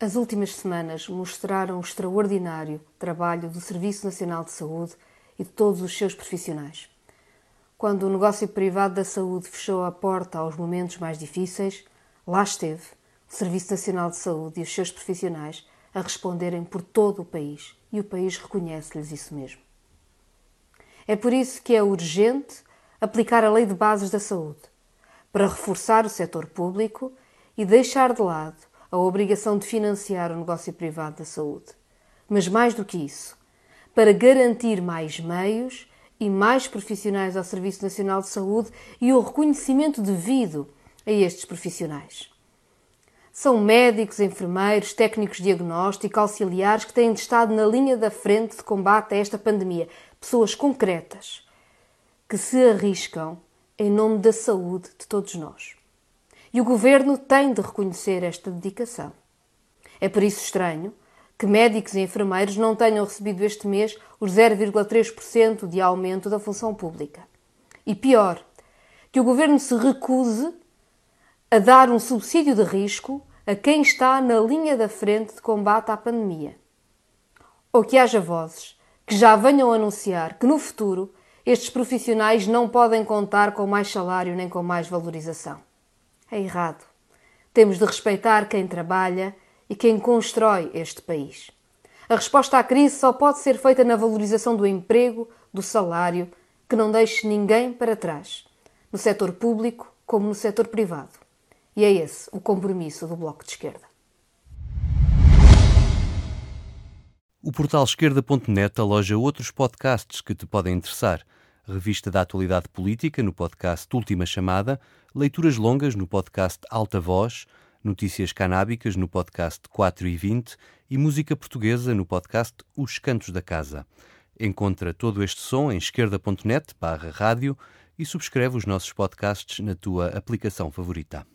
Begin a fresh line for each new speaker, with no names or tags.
As últimas semanas mostraram o extraordinário trabalho do Serviço Nacional de Saúde e de todos os seus profissionais. Quando o negócio privado da saúde fechou a porta aos momentos mais difíceis, lá esteve o Serviço Nacional de Saúde e os seus profissionais a responderem por todo o país e o país reconhece-lhes isso mesmo. É por isso que é urgente aplicar a Lei de Bases da Saúde, para reforçar o setor público e deixar de lado a obrigação de financiar o negócio privado da saúde. Mas mais do que isso, para garantir mais meios e mais profissionais ao Serviço Nacional de Saúde e o reconhecimento devido a estes profissionais. São médicos, enfermeiros, técnicos de diagnóstico, auxiliares que têm estado na linha da frente de combate a esta pandemia. Pessoas concretas que se arriscam em nome da saúde de todos nós. E o governo tem de reconhecer esta dedicação. É por isso estranho que médicos e enfermeiros não tenham recebido este mês os 0,3% de aumento da função pública. E pior, que o governo se recuse a dar um subsídio de risco a quem está na linha da frente de combate à pandemia. Ou que haja vozes que já venham anunciar que no futuro estes profissionais não podem contar com mais salário nem com mais valorização é errado. Temos de respeitar quem trabalha e quem constrói este país. A resposta à crise só pode ser feita na valorização do emprego, do salário, que não deixe ninguém para trás, no setor público como no setor privado. E é esse o compromisso do Bloco de Esquerda.
O portal esquerda.net aloja outros podcasts que te podem interessar revista da atualidade política no podcast Última Chamada, leituras longas no podcast Alta Voz, notícias canábicas no podcast 4 e 20 e música portuguesa no podcast Os Cantos da Casa. Encontra todo este som em esquerda.net barra rádio e subscreve os nossos podcasts na tua aplicação favorita.